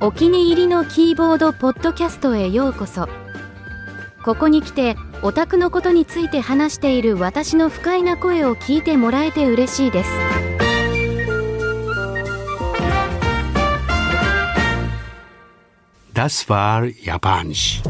お気に入りのキーボードポッドキャストへようこそここに来てオタクのことについて話している私の不快な声を聞いてもらえて嬉しいです Das war Japanisch.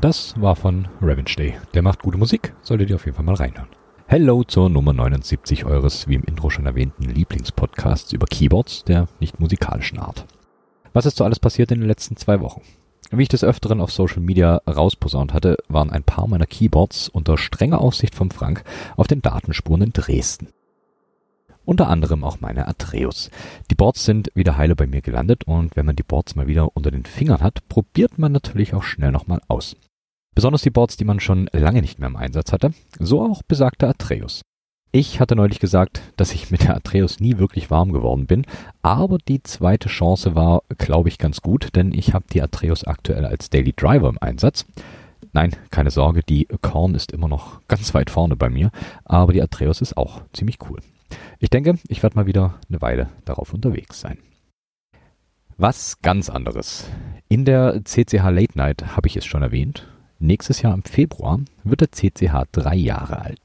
Und das war von Revenge Day. Der macht gute Musik, solltet ihr auf jeden Fall mal reinhören. Hello zur Nummer 79 eures, wie im Intro schon erwähnten, Lieblingspodcasts über Keyboards der nicht musikalischen Art. Was ist so alles passiert in den letzten zwei Wochen? Wie ich des Öfteren auf Social Media rausposaunt hatte, waren ein paar meiner Keyboards unter strenger Aufsicht von Frank auf den Datenspuren in Dresden. Unter anderem auch meine Atreus. Die Boards sind wieder heile bei mir gelandet und wenn man die Boards mal wieder unter den Fingern hat, probiert man natürlich auch schnell nochmal aus. Besonders die Boards, die man schon lange nicht mehr im Einsatz hatte, so auch besagter Atreus. Ich hatte neulich gesagt, dass ich mit der Atreus nie wirklich warm geworden bin, aber die zweite Chance war, glaube ich, ganz gut, denn ich habe die Atreus aktuell als Daily Driver im Einsatz. Nein, keine Sorge, die Korn ist immer noch ganz weit vorne bei mir, aber die Atreus ist auch ziemlich cool. Ich denke, ich werde mal wieder eine Weile darauf unterwegs sein. Was ganz anderes. In der CCH Late Night habe ich es schon erwähnt. Nächstes Jahr im Februar wird der CCH drei Jahre alt.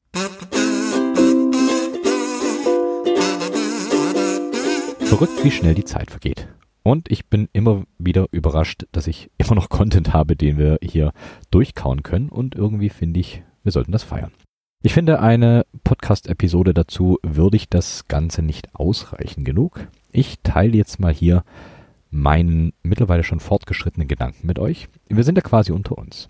Verrückt, wie schnell die Zeit vergeht. Und ich bin immer wieder überrascht, dass ich immer noch Content habe, den wir hier durchkauen können. Und irgendwie finde ich, wir sollten das feiern. Ich finde, eine Podcast-Episode dazu würdigt das Ganze nicht ausreichen genug. Ich teile jetzt mal hier meinen mittlerweile schon fortgeschrittenen Gedanken mit euch. Wir sind ja quasi unter uns.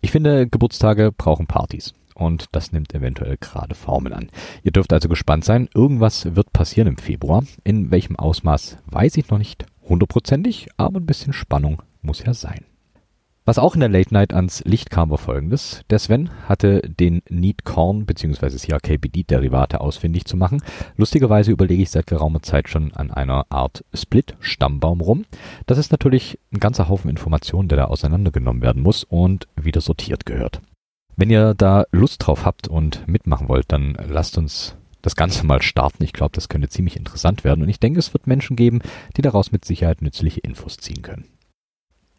Ich finde, Geburtstage brauchen Partys. Und das nimmt eventuell gerade Formen an. Ihr dürft also gespannt sein. Irgendwas wird passieren im Februar. In welchem Ausmaß weiß ich noch nicht hundertprozentig, aber ein bisschen Spannung muss ja sein. Was auch in der Late Night ans Licht kam, war folgendes. Der Sven hatte den Need Corn bzw. CRKBD-Derivate ausfindig zu machen. Lustigerweise überlege ich seit geraumer Zeit schon an einer Art Split-Stammbaum rum. Das ist natürlich ein ganzer Haufen Informationen, der da auseinandergenommen werden muss und wieder sortiert gehört. Wenn ihr da Lust drauf habt und mitmachen wollt, dann lasst uns das Ganze mal starten. Ich glaube, das könnte ziemlich interessant werden und ich denke, es wird Menschen geben, die daraus mit Sicherheit nützliche Infos ziehen können.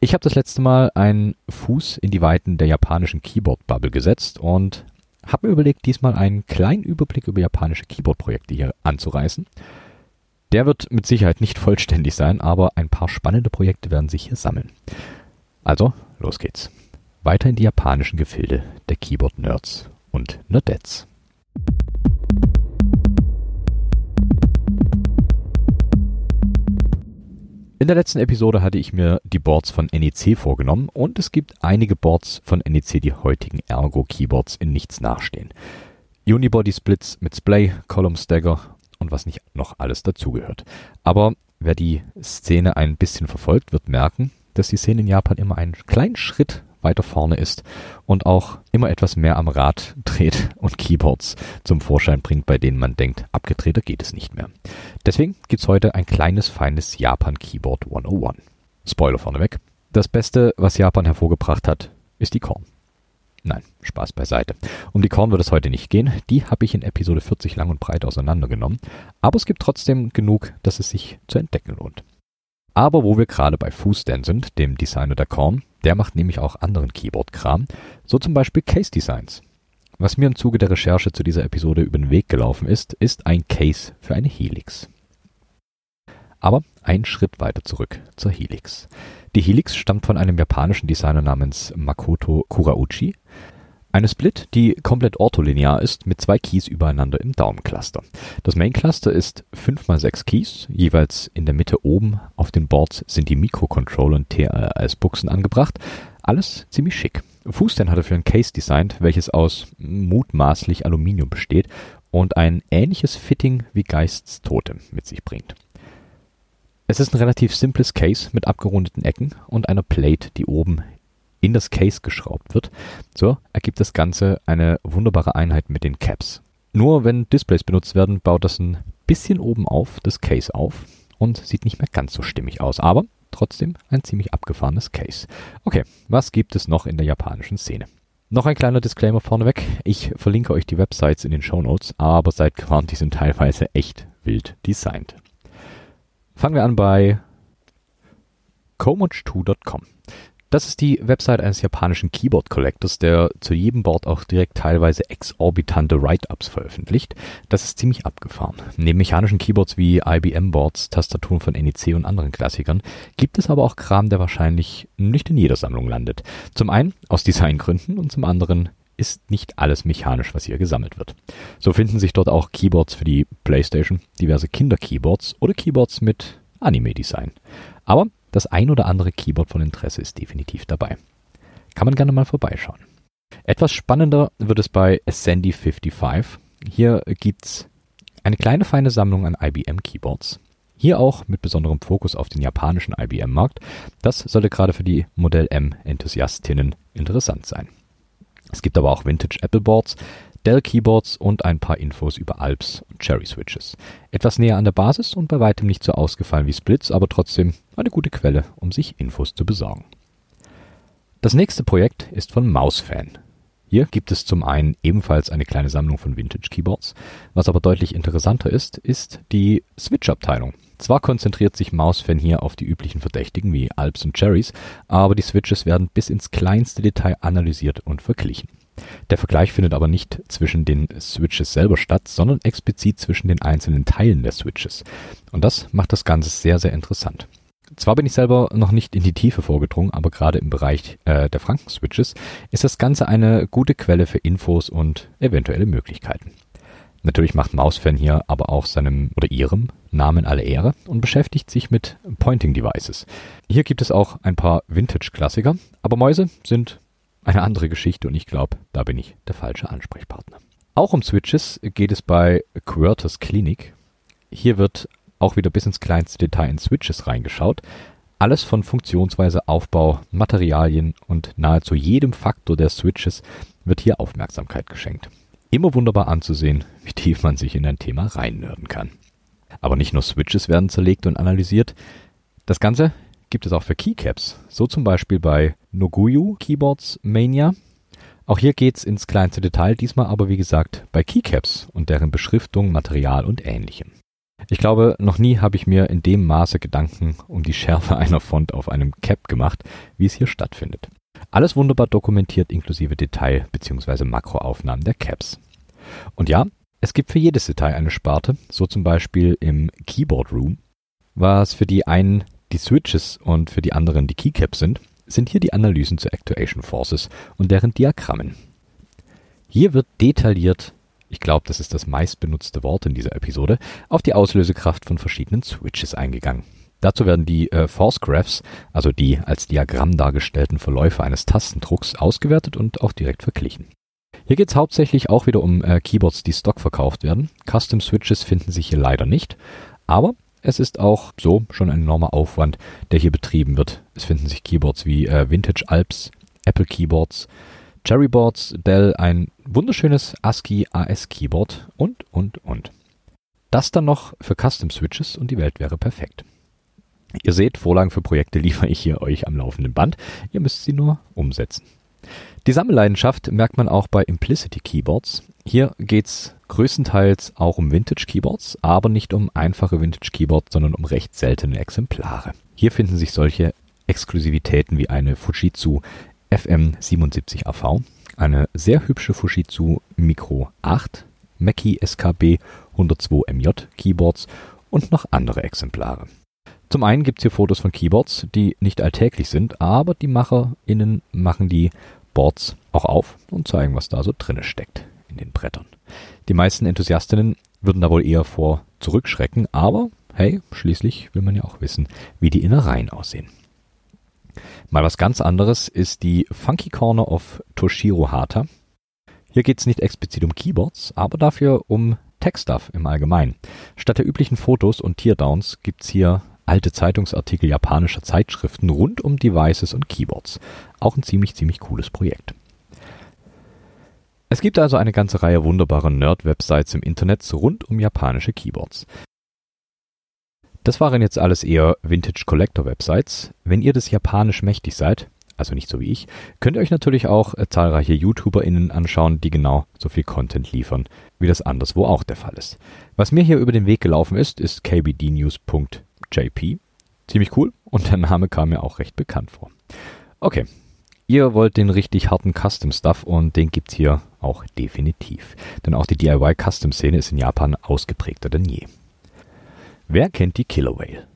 Ich habe das letzte Mal einen Fuß in die Weiten der japanischen Keyboard-Bubble gesetzt und habe mir überlegt, diesmal einen kleinen Überblick über japanische Keyboard-Projekte hier anzureißen. Der wird mit Sicherheit nicht vollständig sein, aber ein paar spannende Projekte werden sich hier sammeln. Also, los geht's. Weiter in die japanischen Gefilde der Keyboard-Nerds und Nerdettes. In der letzten Episode hatte ich mir die Boards von NEC vorgenommen und es gibt einige Boards von NEC, die heutigen Ergo Keyboards in nichts nachstehen. Unibody Splits mit Splay, Column Stagger und was nicht noch alles dazugehört. Aber wer die Szene ein bisschen verfolgt, wird merken, dass die Szene in Japan immer einen kleinen Schritt weiter vorne ist und auch immer etwas mehr am Rad dreht und Keyboards zum Vorschein bringt, bei denen man denkt, abgedrehter geht es nicht mehr. Deswegen gibt's heute ein kleines, feines Japan Keyboard 101. Spoiler vorneweg. Das Beste, was Japan hervorgebracht hat, ist die Korn. Nein, Spaß beiseite. Um die Korn wird es heute nicht gehen. Die habe ich in Episode 40 lang und breit auseinandergenommen. Aber es gibt trotzdem genug, dass es sich zu entdecken lohnt. Aber wo wir gerade bei Fußdan sind, dem Designer der Korn, der macht nämlich auch anderen Keyboard-Kram, so zum Beispiel Case Designs. Was mir im Zuge der Recherche zu dieser Episode über den Weg gelaufen ist, ist ein Case für eine Helix. Aber ein Schritt weiter zurück zur Helix. Die Helix stammt von einem japanischen Designer namens Makoto Kurauchi. Eine Split, die komplett ortholinear ist, mit zwei Keys übereinander im Daumencluster. Das Main Cluster ist 5x6 Keys, jeweils in der Mitte oben auf den Boards sind die Mikrocontroller und TRS-Buchsen angebracht. Alles ziemlich schick. Fußden hat er für ein Case designt, welches aus mutmaßlich Aluminium besteht und ein ähnliches Fitting wie Geists Totem mit sich bringt. Es ist ein relativ simples Case mit abgerundeten Ecken und einer Plate, die oben in das Case geschraubt wird. So ergibt das Ganze eine wunderbare Einheit mit den Caps. Nur wenn Displays benutzt werden, baut das ein bisschen oben auf das Case auf und sieht nicht mehr ganz so stimmig aus. Aber trotzdem ein ziemlich abgefahrenes Case. Okay, was gibt es noch in der japanischen Szene? Noch ein kleiner Disclaimer vorneweg. Ich verlinke euch die Websites in den Show Notes, aber seid gewarnt, die sind teilweise echt wild designt. Fangen wir an bei komuch2.com. Das ist die Website eines japanischen Keyboard Collectors, der zu jedem Board auch direkt teilweise exorbitante Write-ups veröffentlicht. Das ist ziemlich abgefahren. Neben mechanischen Keyboards wie IBM-Boards, Tastaturen von NEC und anderen Klassikern gibt es aber auch Kram, der wahrscheinlich nicht in jeder Sammlung landet. Zum einen aus Designgründen und zum anderen ist nicht alles mechanisch, was hier gesammelt wird. So finden sich dort auch Keyboards für die PlayStation, diverse Kinder-Keyboards oder Keyboards mit Anime-Design. Aber das ein oder andere Keyboard von Interesse ist definitiv dabei. Kann man gerne mal vorbeischauen. Etwas spannender wird es bei Ascendi 55. Hier gibt's eine kleine feine Sammlung an IBM Keyboards. Hier auch mit besonderem Fokus auf den japanischen IBM-Markt. Das sollte gerade für die Modell M-Enthusiastinnen interessant sein. Es gibt aber auch Vintage Apple Boards, Dell Keyboards und ein paar Infos über Alps und Cherry Switches. Etwas näher an der Basis und bei weitem nicht so ausgefallen wie Splits, aber trotzdem eine gute Quelle, um sich Infos zu besorgen. Das nächste Projekt ist von Mousefan. Hier gibt es zum einen ebenfalls eine kleine Sammlung von Vintage Keyboards. Was aber deutlich interessanter ist, ist die Switch-Abteilung. Zwar konzentriert sich Mousefan hier auf die üblichen Verdächtigen wie Alps und Cherries, aber die Switches werden bis ins kleinste Detail analysiert und verglichen. Der Vergleich findet aber nicht zwischen den Switches selber statt, sondern explizit zwischen den einzelnen Teilen der Switches. Und das macht das Ganze sehr, sehr interessant. Zwar bin ich selber noch nicht in die Tiefe vorgedrungen, aber gerade im Bereich äh, der Franken-Switches ist das Ganze eine gute Quelle für Infos und eventuelle Möglichkeiten. Natürlich macht Mausfan hier aber auch seinem oder ihrem Namen alle Ehre und beschäftigt sich mit Pointing Devices. Hier gibt es auch ein paar Vintage-Klassiker, aber Mäuse sind eine andere Geschichte und ich glaube, da bin ich der falsche Ansprechpartner. Auch um Switches geht es bei Quertus Clinic. Hier wird auch wieder bis ins kleinste Detail in Switches reingeschaut. Alles von Funktionsweise, Aufbau, Materialien und nahezu jedem Faktor der Switches wird hier Aufmerksamkeit geschenkt. Immer wunderbar anzusehen, wie tief man sich in ein Thema reinnörden kann. Aber nicht nur Switches werden zerlegt und analysiert. Das Ganze gibt es auch für Keycaps. So zum Beispiel bei Noguyu Keyboards Mania. Auch hier geht's ins kleinste Detail, diesmal aber wie gesagt bei Keycaps und deren Beschriftung, Material und ähnlichem. Ich glaube, noch nie habe ich mir in dem Maße Gedanken um die Schärfe einer Font auf einem Cap gemacht, wie es hier stattfindet. Alles wunderbar dokumentiert inklusive Detail- bzw. Makroaufnahmen der Caps. Und ja, es gibt für jedes Detail eine Sparte, so zum Beispiel im Keyboard Room, was für die einen die Switches und für die anderen die Keycaps sind, sind hier die Analysen zu Actuation Forces und deren Diagrammen. Hier wird detailliert, ich glaube, das ist das meistbenutzte Wort in dieser Episode, auf die Auslösekraft von verschiedenen Switches eingegangen. Dazu werden die äh, Force Graphs, also die als Diagramm dargestellten Verläufe eines Tastendrucks, ausgewertet und auch direkt verglichen. Hier geht es hauptsächlich auch wieder um äh, Keyboards, die Stock verkauft werden. Custom Switches finden sich hier leider nicht, aber es ist auch so schon ein enormer Aufwand, der hier betrieben wird. Es finden sich Keyboards wie äh, Vintage Alps, Apple Keyboards, Cherryboards, Dell, ein wunderschönes ASCII AS Keyboard und, und, und. Das dann noch für Custom Switches und die Welt wäre perfekt. Ihr seht, Vorlagen für Projekte liefere ich hier euch am laufenden Band. Ihr müsst sie nur umsetzen. Die Sammelleidenschaft merkt man auch bei Implicity Keyboards. Hier geht's größtenteils auch um Vintage Keyboards, aber nicht um einfache Vintage Keyboards, sondern um recht seltene Exemplare. Hier finden sich solche Exklusivitäten wie eine Fujitsu FM77AV, eine sehr hübsche Fujitsu Micro 8, Mackie SKB 102 MJ Keyboards und noch andere Exemplare. Zum einen gibt es hier Fotos von Keyboards, die nicht alltäglich sind, aber die MacherInnen machen die Boards auch auf und zeigen, was da so drinne steckt in den Brettern. Die meisten Enthusiastinnen würden da wohl eher vor zurückschrecken, aber hey, schließlich will man ja auch wissen, wie die Innereien aussehen. Mal was ganz anderes ist die Funky Corner of Toshiro Hata. Hier geht es nicht explizit um Keyboards, aber dafür um Tech-Stuff im Allgemeinen. Statt der üblichen Fotos und Teardowns gibt's hier alte Zeitungsartikel japanischer Zeitschriften rund um Devices und Keyboards. Auch ein ziemlich, ziemlich cooles Projekt. Es gibt also eine ganze Reihe wunderbarer Nerd-Websites im Internet rund um japanische Keyboards. Das waren jetzt alles eher Vintage Collector Websites. Wenn ihr das Japanisch mächtig seid, also nicht so wie ich, könnt ihr euch natürlich auch äh, zahlreiche YouTuberInnen anschauen, die genau so viel Content liefern, wie das anderswo auch der Fall ist. Was mir hier über den Weg gelaufen ist, ist kbdnews.jp. Ziemlich cool und der Name kam mir auch recht bekannt vor. Okay, ihr wollt den richtig harten Custom Stuff und den gibt's hier auch definitiv. Denn auch die DIY Custom Szene ist in Japan ausgeprägter denn je. Wer kennt die Killer Whale?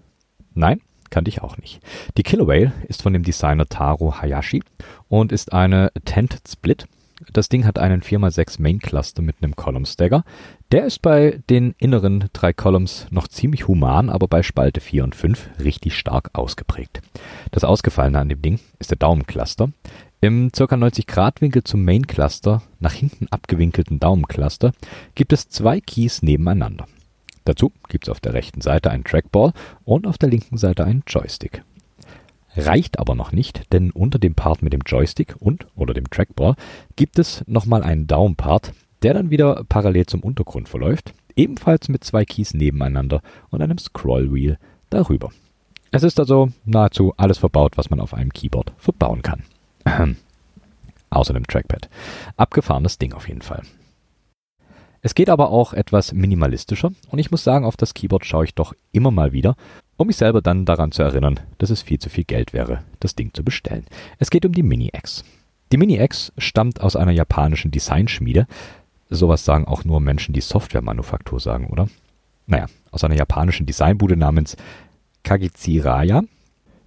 Nein? Kannte ich auch nicht. Die Killer Whale ist von dem Designer Taro Hayashi und ist eine Tent Split. Das Ding hat einen 4x6 Main Cluster mit einem Column Stagger. Der ist bei den inneren drei Columns noch ziemlich human, aber bei Spalte 4 und 5 richtig stark ausgeprägt. Das Ausgefallene an dem Ding ist der Daumencluster. Im ca. 90 Grad Winkel zum Main Cluster, nach hinten abgewinkelten Daumencluster, gibt es zwei Keys nebeneinander. Dazu gibt es auf der rechten Seite einen Trackball und auf der linken Seite einen Joystick. Reicht aber noch nicht, denn unter dem Part mit dem Joystick und oder dem Trackball gibt es nochmal einen Daumenpart, der dann wieder parallel zum Untergrund verläuft, ebenfalls mit zwei Keys nebeneinander und einem Scrollwheel darüber. Es ist also nahezu alles verbaut, was man auf einem Keyboard verbauen kann. Außer dem Trackpad. Abgefahrenes Ding auf jeden Fall. Es geht aber auch etwas minimalistischer und ich muss sagen, auf das Keyboard schaue ich doch immer mal wieder, um mich selber dann daran zu erinnern, dass es viel zu viel Geld wäre, das Ding zu bestellen. Es geht um die Mini-X. Die Mini-X stammt aus einer japanischen Designschmiede. Sowas sagen auch nur Menschen, die Softwaremanufaktur sagen, oder? Naja, aus einer japanischen Designbude namens Kagitziraya.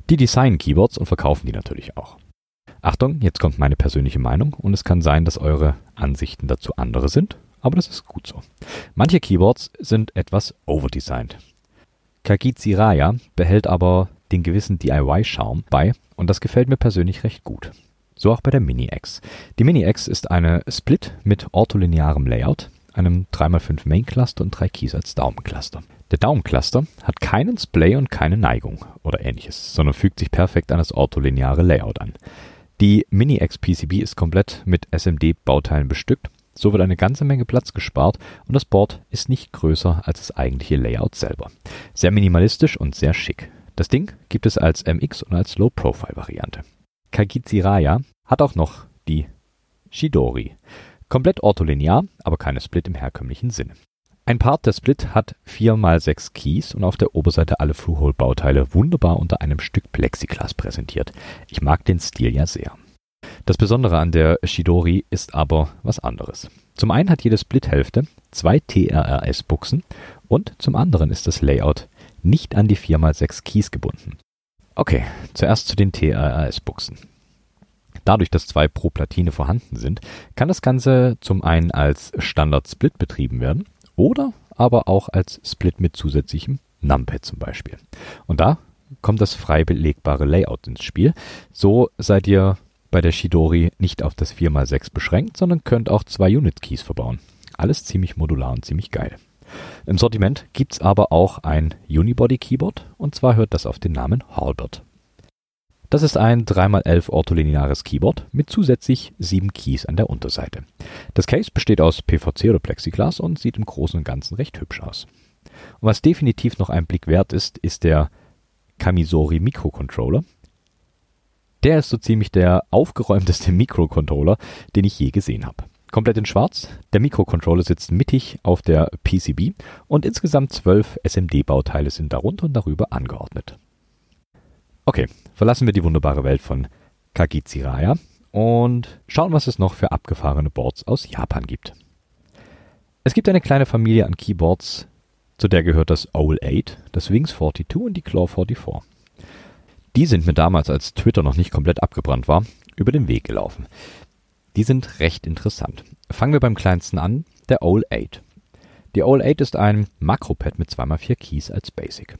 Die designen Keyboards und verkaufen die natürlich auch. Achtung, jetzt kommt meine persönliche Meinung und es kann sein, dass eure Ansichten dazu andere sind aber das ist gut so. Manche Keyboards sind etwas overdesigned. Kagizi Raya behält aber den gewissen DIY-Charme bei und das gefällt mir persönlich recht gut. So auch bei der Mini-X. Die Mini-X ist eine Split mit ortholinearem Layout, einem 3x5 Main Cluster und drei Keys als Daumencluster. Der Daumencluster hat keinen Splay und keine Neigung oder ähnliches, sondern fügt sich perfekt an das ortholineare Layout an. Die Mini-X PCB ist komplett mit SMD-Bauteilen bestückt so wird eine ganze Menge Platz gespart und das Board ist nicht größer als das eigentliche Layout selber. Sehr minimalistisch und sehr schick. Das Ding gibt es als MX und als Low-Profile-Variante. Kagitsiraya hat auch noch die Shidori. Komplett ortholinear, aber keine Split im herkömmlichen Sinne. Ein Part der Split hat 4x6 Keys und auf der Oberseite alle Through-Hole-Bauteile wunderbar unter einem Stück Plexiglas präsentiert. Ich mag den Stil ja sehr. Das Besondere an der Shidori ist aber was anderes. Zum einen hat jede Split-Hälfte zwei TRRS-Buchsen und zum anderen ist das Layout nicht an die 4x6 Keys gebunden. Okay, zuerst zu den TRRS-Buchsen. Dadurch, dass zwei pro Platine vorhanden sind, kann das Ganze zum einen als Standard-Split betrieben werden oder aber auch als Split mit zusätzlichem Numpad zum Beispiel. Und da kommt das frei belegbare Layout ins Spiel. So seid ihr bei der Shidori nicht auf das 4x6 beschränkt, sondern könnt auch zwei Unit-Keys verbauen. Alles ziemlich modular und ziemlich geil. Im Sortiment gibt's aber auch ein Unibody-Keyboard und zwar hört das auf den Namen Halbert. Das ist ein 3x11 ortholineares Keyboard mit zusätzlich sieben Keys an der Unterseite. Das Case besteht aus PVC oder Plexiglas und sieht im Großen und Ganzen recht hübsch aus. Und was definitiv noch ein Blick wert ist, ist der Kamisori Microcontroller, der ist so ziemlich der aufgeräumteste Mikrocontroller, den ich je gesehen habe. Komplett in schwarz. Der Mikrocontroller sitzt mittig auf der PCB und insgesamt zwölf SMD-Bauteile sind darunter und darüber angeordnet. Okay, verlassen wir die wunderbare Welt von Kagitsiraya und schauen, was es noch für abgefahrene Boards aus Japan gibt. Es gibt eine kleine Familie an Keyboards, zu der gehört das Owl 8, das Wings 42 und die Claw 44. Die sind mir damals, als Twitter noch nicht komplett abgebrannt war, über den Weg gelaufen. Die sind recht interessant. Fangen wir beim kleinsten an, der Owl 8. Die Owl 8 ist ein Makropad mit 2x4 Keys als Basic.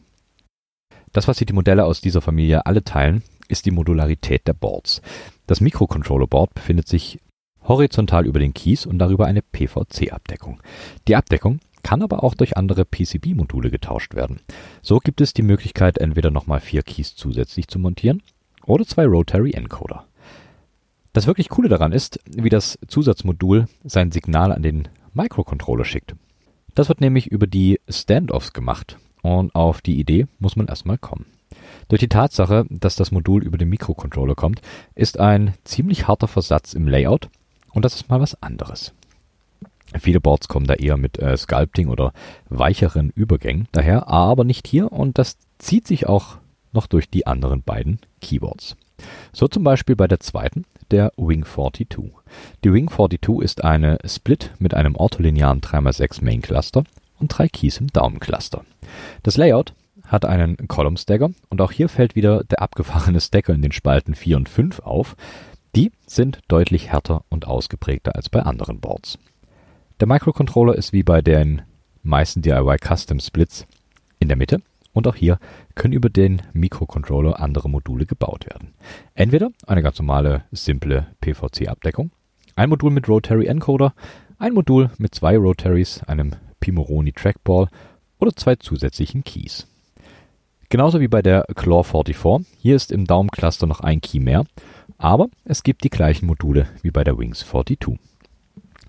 Das, was sich die Modelle aus dieser Familie alle teilen, ist die Modularität der Boards. Das Mikrocontroller-Board befindet sich horizontal über den Keys und darüber eine PVC-Abdeckung. Die Abdeckung kann aber auch durch andere PCB-Module getauscht werden. So gibt es die Möglichkeit, entweder nochmal vier Keys zusätzlich zu montieren oder zwei Rotary Encoder. Das wirklich Coole daran ist, wie das Zusatzmodul sein Signal an den Microcontroller schickt. Das wird nämlich über die Standoffs gemacht und auf die Idee muss man erstmal kommen. Durch die Tatsache, dass das Modul über den Mikrocontroller kommt, ist ein ziemlich harter Versatz im Layout und das ist mal was anderes. Viele Boards kommen da eher mit äh, Sculpting oder weicheren Übergängen daher, aber nicht hier und das zieht sich auch noch durch die anderen beiden Keyboards. So zum Beispiel bei der zweiten, der Wing 42. Die Wing 42 ist eine Split mit einem ortholinearen 3x6 Main Cluster und drei Keys im Daumencluster. Das Layout hat einen Column Stacker und auch hier fällt wieder der abgefahrene Stacker in den Spalten 4 und 5 auf. Die sind deutlich härter und ausgeprägter als bei anderen Boards. Der Microcontroller ist wie bei den meisten DIY Custom Splits in der Mitte und auch hier können über den Mikrocontroller andere Module gebaut werden. Entweder eine ganz normale, simple PVC-Abdeckung, ein Modul mit Rotary Encoder, ein Modul mit zwei Rotaries, einem Pimoroni Trackball oder zwei zusätzlichen Keys. Genauso wie bei der Claw 44, hier ist im Daumencluster noch ein Key mehr, aber es gibt die gleichen Module wie bei der Wings 42.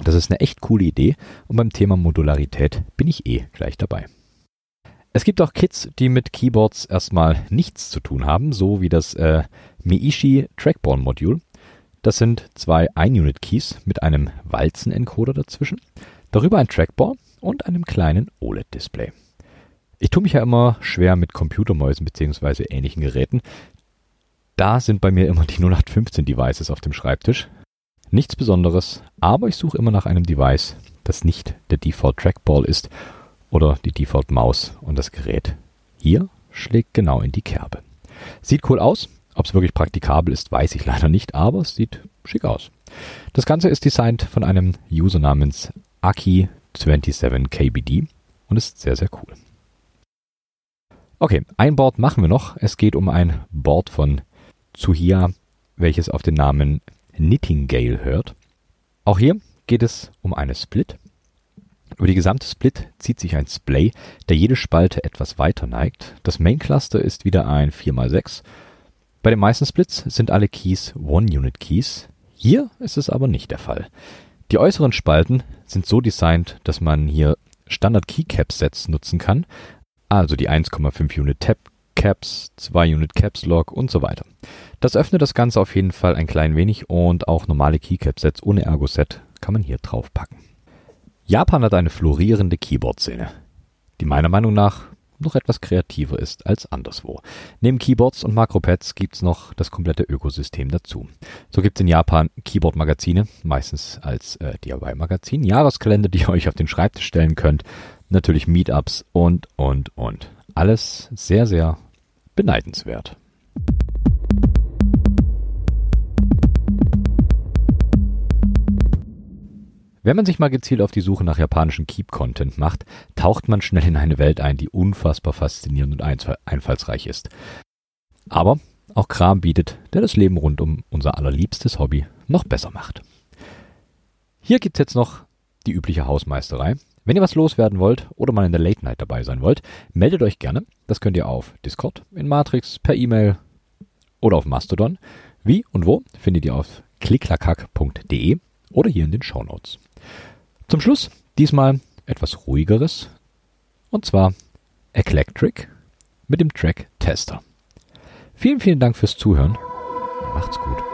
Das ist eine echt coole Idee und beim Thema Modularität bin ich eh gleich dabei. Es gibt auch Kits, die mit Keyboards erstmal nichts zu tun haben, so wie das äh, Meishi Trackball Modul. Das sind zwei 1-Unit-Keys mit einem Walzen-Encoder dazwischen, darüber ein Trackball und einem kleinen OLED-Display. Ich tue mich ja immer schwer mit Computermäusen bzw. ähnlichen Geräten. Da sind bei mir immer die 0815 Devices auf dem Schreibtisch. Nichts Besonderes, aber ich suche immer nach einem Device, das nicht der Default Trackball ist oder die Default Maus und das Gerät hier schlägt genau in die Kerbe. Sieht cool aus, ob es wirklich praktikabel ist, weiß ich leider nicht, aber es sieht schick aus. Das Ganze ist designt von einem User namens Aki27KBD und ist sehr, sehr cool. Okay, ein Board machen wir noch. Es geht um ein Board von Tsuhia, welches auf den Namen Knittingale hört. Auch hier geht es um eine Split. Über die gesamte Split zieht sich ein Splay, der jede Spalte etwas weiter neigt. Das Main Cluster ist wieder ein 4x6. Bei den meisten Splits sind alle Keys One-Unit-Keys. Hier ist es aber nicht der Fall. Die äußeren Spalten sind so designt, dass man hier Standard Keycap Sets nutzen kann, also die 1,5 Unit Tab Caps, 2 Unit Caps Lock und so weiter. Das öffnet das Ganze auf jeden Fall ein klein wenig und auch normale Keycap Sets ohne Ergo Set kann man hier drauf packen. Japan hat eine florierende Keyboard-Szene, die meiner Meinung nach noch etwas kreativer ist als anderswo. Neben Keyboards und Makropads gibt's noch das komplette Ökosystem dazu. So gibt's in Japan Keyboard-Magazine, meistens als äh, DIY-Magazin, Jahreskalender, die ihr euch auf den Schreibtisch stellen könnt, natürlich Meetups und, und, und. Alles sehr, sehr beneidenswert. Wenn man sich mal gezielt auf die Suche nach japanischen Keep-Content macht, taucht man schnell in eine Welt ein, die unfassbar faszinierend und einfallsreich ist. Aber auch Kram bietet, der das Leben rund um unser allerliebstes Hobby noch besser macht. Hier gibt's jetzt noch die übliche Hausmeisterei. Wenn ihr was loswerden wollt oder mal in der Late Night dabei sein wollt, meldet euch gerne. Das könnt ihr auf Discord, in Matrix, per E-Mail oder auf Mastodon. Wie und wo findet ihr auf klicklakack.de oder hier in den Show Notes. Zum Schluss diesmal etwas ruhigeres und zwar Eclectric mit dem Track Tester. Vielen, vielen Dank fürs Zuhören. Macht's gut.